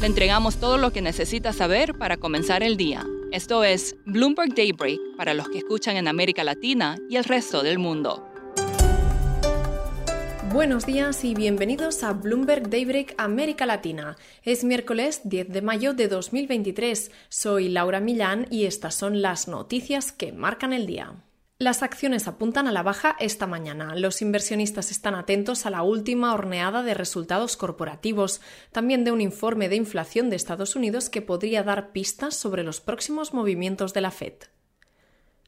Le entregamos todo lo que necesita saber para comenzar el día. Esto es Bloomberg Daybreak para los que escuchan en América Latina y el resto del mundo. Buenos días y bienvenidos a Bloomberg Daybreak América Latina. Es miércoles 10 de mayo de 2023. Soy Laura Millán y estas son las noticias que marcan el día. Las acciones apuntan a la baja esta mañana. Los inversionistas están atentos a la última horneada de resultados corporativos, también de un informe de inflación de Estados Unidos que podría dar pistas sobre los próximos movimientos de la Fed.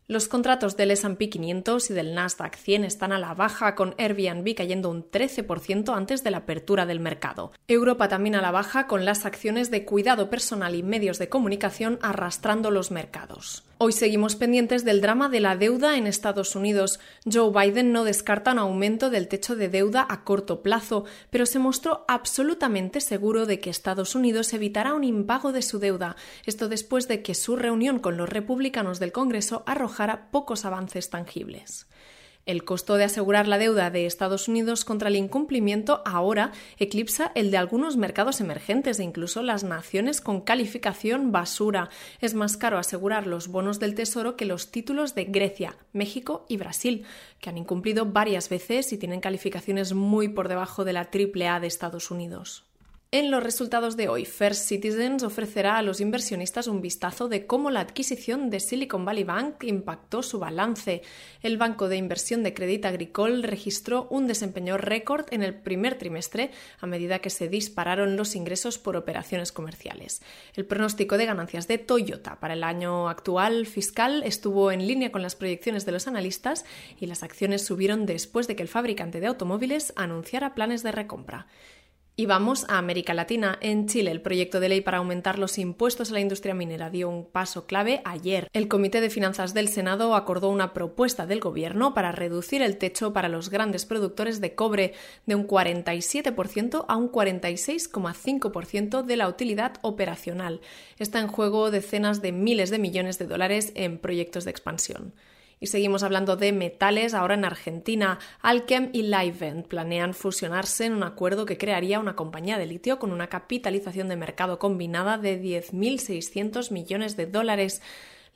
Los contratos del S&P 500 y del Nasdaq 100 están a la baja, con Airbnb cayendo un 13% antes de la apertura del mercado. Europa también a la baja, con las acciones de cuidado personal y medios de comunicación arrastrando los mercados. Hoy seguimos pendientes del drama de la deuda en Estados Unidos. Joe Biden no descarta un aumento del techo de deuda a corto plazo, pero se mostró absolutamente seguro de que Estados Unidos evitará un impago de su deuda. Esto después de que su reunión con los republicanos del Congreso arrojara pocos avances tangibles. El costo de asegurar la deuda de Estados Unidos contra el incumplimiento ahora eclipsa el de algunos mercados emergentes e incluso las naciones con calificación basura. Es más caro asegurar los bonos del Tesoro que los títulos de Grecia, México y Brasil, que han incumplido varias veces y tienen calificaciones muy por debajo de la AAA de Estados Unidos. En los resultados de hoy, First Citizens ofrecerá a los inversionistas un vistazo de cómo la adquisición de Silicon Valley Bank impactó su balance. El banco de inversión de Crédit Agricole registró un desempeño récord en el primer trimestre a medida que se dispararon los ingresos por operaciones comerciales. El pronóstico de ganancias de Toyota para el año actual fiscal estuvo en línea con las proyecciones de los analistas y las acciones subieron después de que el fabricante de automóviles anunciara planes de recompra. Y vamos a América Latina. En Chile, el proyecto de ley para aumentar los impuestos a la industria minera dio un paso clave ayer. El Comité de Finanzas del Senado acordó una propuesta del Gobierno para reducir el techo para los grandes productores de cobre de un 47% a un 46,5% de la utilidad operacional. Está en juego decenas de miles de millones de dólares en proyectos de expansión. Y seguimos hablando de metales. Ahora en Argentina, Alchem y Livent planean fusionarse en un acuerdo que crearía una compañía de litio con una capitalización de mercado combinada de 10.600 millones de dólares.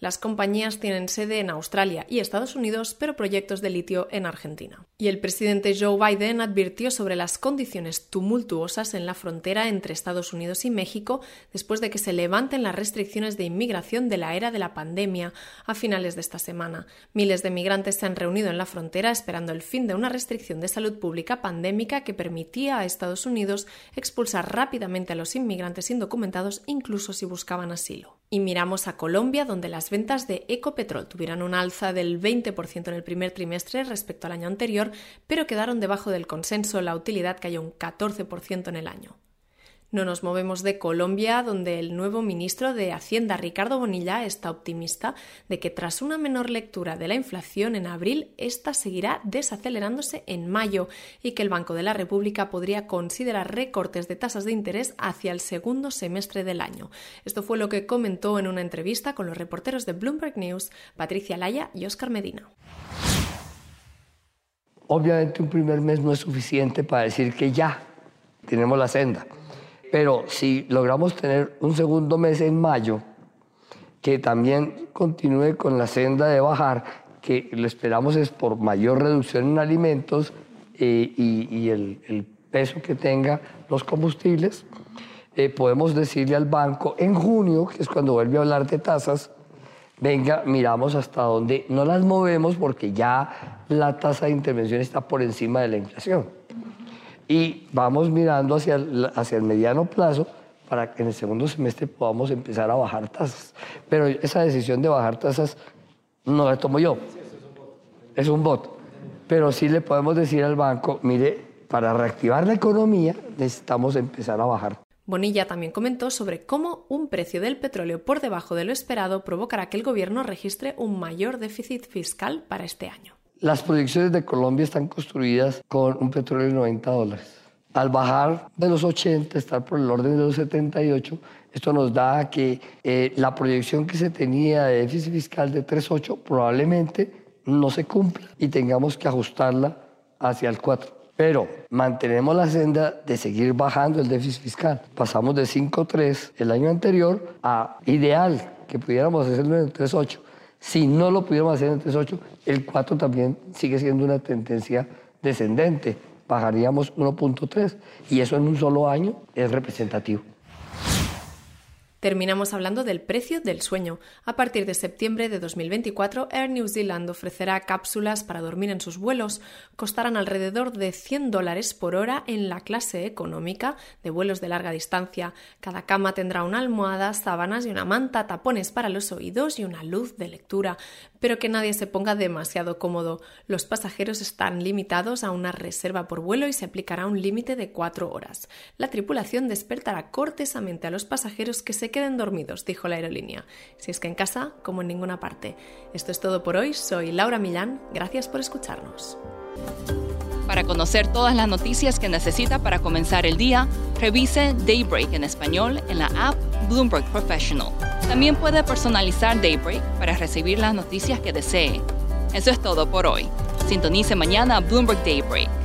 Las compañías tienen sede en Australia y Estados Unidos, pero proyectos de litio en Argentina. Y el presidente Joe Biden advirtió sobre las condiciones tumultuosas en la frontera entre Estados Unidos y México después de que se levanten las restricciones de inmigración de la era de la pandemia a finales de esta semana. Miles de migrantes se han reunido en la frontera esperando el fin de una restricción de salud pública pandémica que permitía a Estados Unidos expulsar rápidamente a los inmigrantes indocumentados incluso si buscaban asilo. Y miramos a Colombia, donde las ventas de Ecopetrol tuvieron un alza del 20% en el primer trimestre respecto al año anterior, pero quedaron debajo del consenso. La utilidad cayó un 14% en el año. No nos movemos de Colombia, donde el nuevo ministro de Hacienda, Ricardo Bonilla, está optimista de que tras una menor lectura de la inflación en abril, esta seguirá desacelerándose en mayo y que el Banco de la República podría considerar recortes de tasas de interés hacia el segundo semestre del año. Esto fue lo que comentó en una entrevista con los reporteros de Bloomberg News, Patricia Laya y Oscar Medina. Obviamente un primer mes no es suficiente para decir que ya tenemos la senda pero si logramos tener un segundo mes en mayo, que también continúe con la senda de bajar, que lo esperamos es por mayor reducción en alimentos eh, y, el, peso que tenga los combustibles, eh, podemos decirle al banco en junio, que es cuando vuelve a hablar de tasas, venga, miramos hasta dónde no las movemos porque ya la tasa de intervención está por encima de la inflación y vamos mirando hacia el, hacia el mediano plazo para que en el segundo semestre podamos empezar a bajar tasas. Pero esa decisión de bajar tasas no la tomo yo. Es un voto. Pero sí le podemos decir al banco, mire, para reactivar la economía necesitamos empezar a bajar. Bonilla también comentó sobre cómo un precio del petróleo por debajo de lo esperado provocará que el gobierno registre un mayor déficit fiscal para este año. Las proyecciones de Colombia están construidas con un petróleo de 90 dólares. Al bajar de los 80, estar por el orden de los 78, esto nos da que eh, la proyección que se tenía de déficit fiscal de 3,8 probablemente no se cumpla y tengamos que ajustarla hacia el 4. Pero mantenemos la senda de seguir bajando el déficit fiscal. Pasamos de 5,3 el año anterior a ideal, que pudiéramos hacerlo en el 3,8. Si no lo pudiéramos hacer en el 3,8, el 4 también sigue siendo una tendencia descendente. Bajaríamos 1.3 y eso en un solo año es representativo. Terminamos hablando del precio del sueño. A partir de septiembre de 2024, Air New Zealand ofrecerá cápsulas para dormir en sus vuelos. Costarán alrededor de 100 dólares por hora en la clase económica de vuelos de larga distancia. Cada cama tendrá una almohada, sábanas y una manta, tapones para los oídos y una luz de lectura. Pero que nadie se ponga demasiado cómodo. Los pasajeros están limitados a una reserva por vuelo y se aplicará un límite de cuatro horas. La tripulación despertará cortesamente a los pasajeros que se queden dormidos, dijo la aerolínea. Si es que en casa, como en ninguna parte. Esto es todo por hoy. Soy Laura Millán. Gracias por escucharnos. Para conocer todas las noticias que necesita para comenzar el día, revise Daybreak en español en la app Bloomberg Professional. También puede personalizar Daybreak para recibir las noticias que desee. Eso es todo por hoy. Sintonice mañana Bloomberg Daybreak